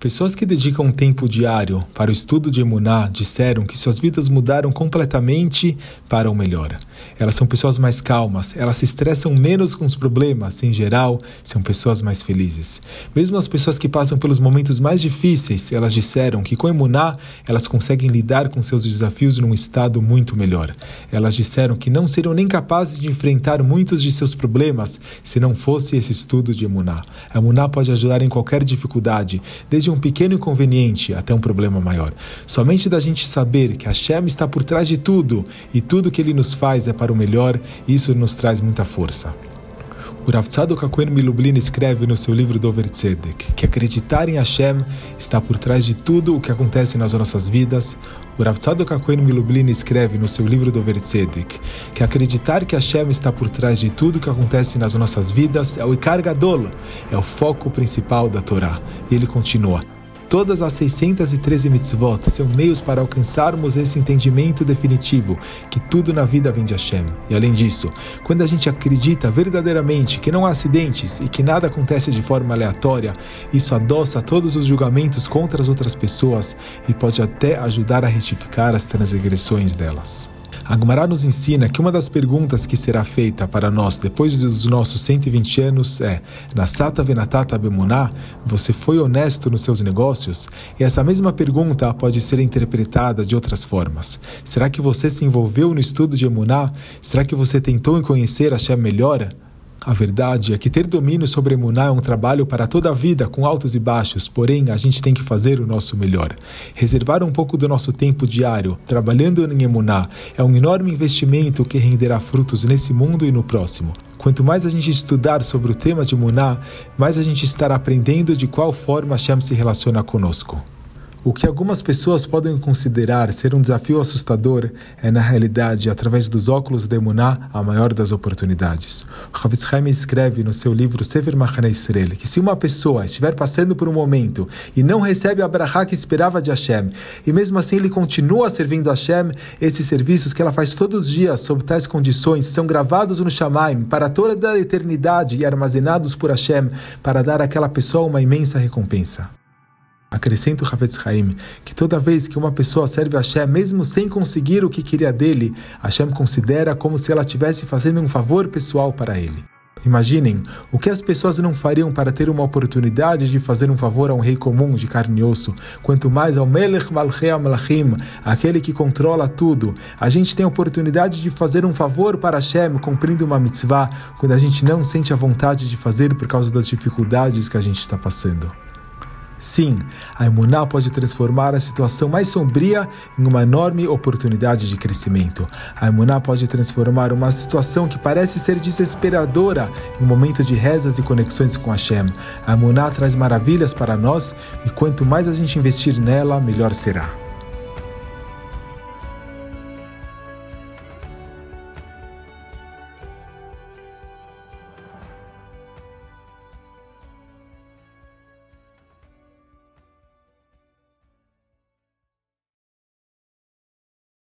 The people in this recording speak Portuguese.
Pessoas que dedicam um tempo diário para o estudo de Emuná disseram que suas vidas mudaram completamente para o melhor. Elas são pessoas mais calmas, elas se estressam menos com os problemas, em geral, são pessoas mais felizes. Mesmo as pessoas que passam pelos momentos mais difíceis, elas disseram que com Emuná elas conseguem lidar com seus desafios num estado muito melhor. Elas disseram que não seriam nem capazes de enfrentar muitos de seus problemas se não fosse esse estudo de Emuná. A Emuná pode ajudar em qualquer dificuldade, desde desde um pequeno inconveniente até um problema maior. Somente da gente saber que Hashem está por trás de tudo e tudo que ele nos faz é para o melhor, isso nos traz muita força. O Rav Akohen Milublin escreve no seu livro Dover Tzedek que acreditar em Hashem está por trás de tudo o que acontece nas nossas vidas. O Rav Akohen Milublin escreve no seu livro Dover Tzedek que acreditar que Hashem está por trás de tudo o que acontece nas nossas vidas é o Ikar Gadol, é o foco principal da Torá. E ele continua. Todas as 613 mitzvot são meios para alcançarmos esse entendimento definitivo que tudo na vida vem de Hashem. E além disso, quando a gente acredita verdadeiramente que não há acidentes e que nada acontece de forma aleatória, isso adoça todos os julgamentos contra as outras pessoas e pode até ajudar a retificar as transgressões delas. Agmará nos ensina que uma das perguntas que será feita para nós depois dos nossos 120 anos é: Nasata venatata bemuná, você foi honesto nos seus negócios? E essa mesma pergunta pode ser interpretada de outras formas. Será que você se envolveu no estudo de emuná? Será que você tentou conhecer a Shem melhor? A verdade é que ter domínio sobre Emuná é um trabalho para toda a vida, com altos e baixos, porém a gente tem que fazer o nosso melhor. Reservar um pouco do nosso tempo diário, trabalhando em Emuná, é um enorme investimento que renderá frutos nesse mundo e no próximo. Quanto mais a gente estudar sobre o tema de Emuná, mais a gente estará aprendendo de qual forma Hashem se relaciona conosco. O que algumas pessoas podem considerar ser um desafio assustador é, na realidade, através dos óculos de Emuná, a maior das oportunidades. O Havetz Haim escreve no seu livro Sefer Machane Israel que se uma pessoa estiver passando por um momento e não recebe a brachá que esperava de Hashem, e mesmo assim ele continua servindo Hashem, esses serviços que ela faz todos os dias sob tais condições são gravados no Shamaim para toda a eternidade e armazenados por Hashem para dar àquela pessoa uma imensa recompensa. Acrescenta o Havetz Haim que toda vez que uma pessoa serve a Hashem, mesmo sem conseguir o que queria dele, Hashem considera como se ela estivesse fazendo um favor pessoal para ele. Imaginem o que as pessoas não fariam para ter uma oportunidade de fazer um favor a um rei comum de carne e osso, quanto mais ao Melech Malchei Malachim, aquele que controla tudo. A gente tem a oportunidade de fazer um favor para Hashem cumprindo uma mitzvah quando a gente não sente a vontade de fazer por causa das dificuldades que a gente está passando. Sim, a Emuná pode transformar a situação mais sombria em uma enorme oportunidade de crescimento. A Emuná pode transformar uma situação que parece ser desesperadora em um momento de rezas e conexões com Hashem. A Emuná traz maravilhas para nós e quanto mais a gente investir nela, melhor será.